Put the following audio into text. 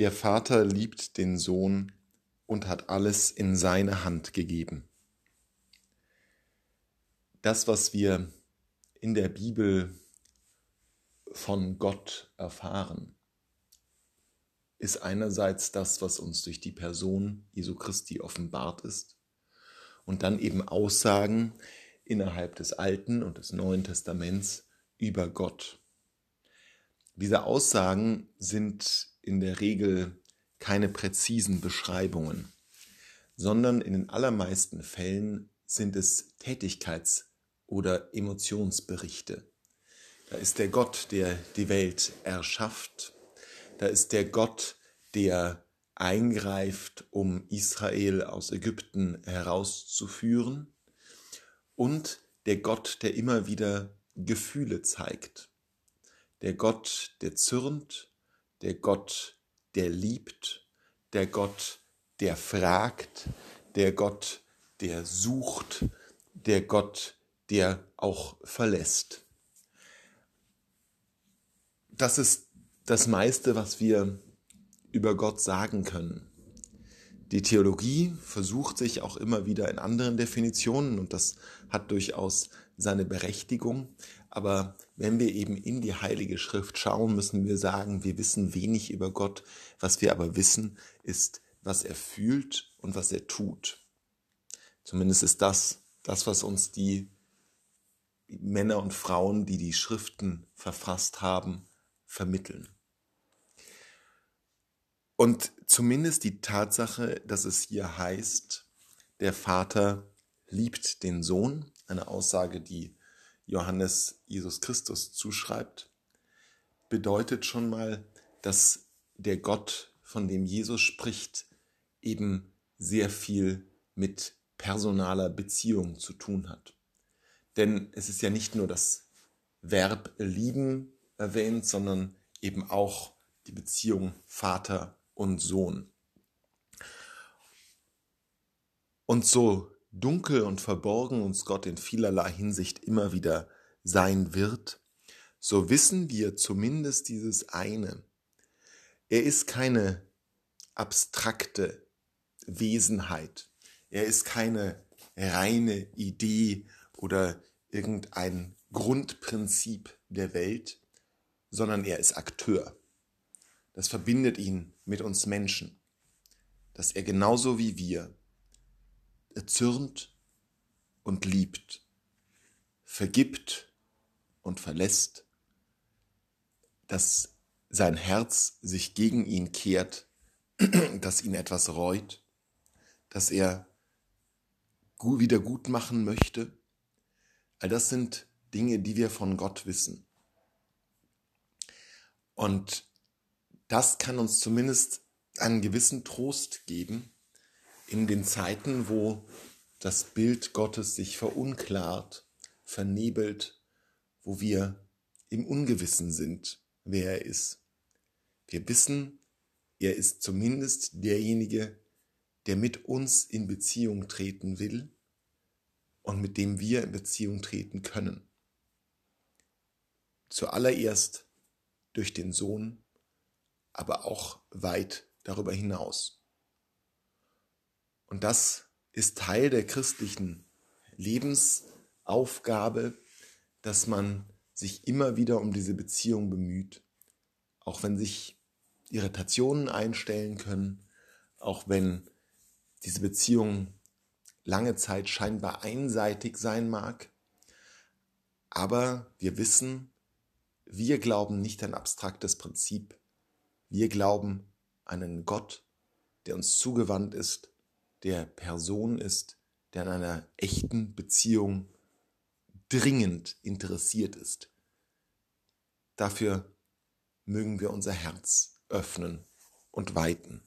Der Vater liebt den Sohn und hat alles in seine Hand gegeben. Das, was wir in der Bibel von Gott erfahren, ist einerseits das, was uns durch die Person Jesu Christi offenbart ist und dann eben Aussagen innerhalb des Alten und des Neuen Testaments über Gott. Diese Aussagen sind in der Regel keine präzisen Beschreibungen, sondern in den allermeisten Fällen sind es Tätigkeits- oder Emotionsberichte. Da ist der Gott, der die Welt erschafft. Da ist der Gott, der eingreift, um Israel aus Ägypten herauszuführen. Und der Gott, der immer wieder Gefühle zeigt der Gott, der zürnt, der Gott, der liebt, der Gott, der fragt, der Gott, der sucht, der Gott, der auch verlässt. Das ist das meiste, was wir über Gott sagen können. Die Theologie versucht sich auch immer wieder in anderen Definitionen und das hat durchaus seine Berechtigung. Aber wenn wir eben in die Heilige Schrift schauen, müssen wir sagen, wir wissen wenig über Gott. Was wir aber wissen, ist, was er fühlt und was er tut. Zumindest ist das das, was uns die Männer und Frauen, die die Schriften verfasst haben, vermitteln. Und zumindest die Tatsache, dass es hier heißt, der Vater liebt den Sohn, eine Aussage, die Johannes Jesus Christus zuschreibt, bedeutet schon mal, dass der Gott, von dem Jesus spricht, eben sehr viel mit personaler Beziehung zu tun hat. Denn es ist ja nicht nur das Verb lieben erwähnt, sondern eben auch die Beziehung Vater und Sohn. Und so dunkel und verborgen uns Gott in vielerlei Hinsicht immer wieder sein wird, so wissen wir zumindest dieses eine. Er ist keine abstrakte Wesenheit. Er ist keine reine Idee oder irgendein Grundprinzip der Welt, sondern er ist Akteur. Das verbindet ihn mit uns Menschen, dass er genauso wie wir erzürnt und liebt, vergibt und verlässt, dass sein Herz sich gegen ihn kehrt, dass ihn etwas reut, dass er wieder gut machen möchte. All das sind Dinge, die wir von Gott wissen. Und das kann uns zumindest einen gewissen Trost geben, in den Zeiten, wo das Bild Gottes sich verunklart, vernebelt, wo wir im Ungewissen sind, wer er ist. Wir wissen, er ist zumindest derjenige, der mit uns in Beziehung treten will und mit dem wir in Beziehung treten können. Zuallererst durch den Sohn, aber auch weit darüber hinaus. Und das ist Teil der christlichen Lebensaufgabe, dass man sich immer wieder um diese Beziehung bemüht, auch wenn sich Irritationen einstellen können, auch wenn diese Beziehung lange Zeit scheinbar einseitig sein mag. Aber wir wissen, wir glauben nicht ein abstraktes Prinzip. Wir glauben an einen Gott, der uns zugewandt ist der Person ist, der an einer echten Beziehung dringend interessiert ist. Dafür mögen wir unser Herz öffnen und weiten.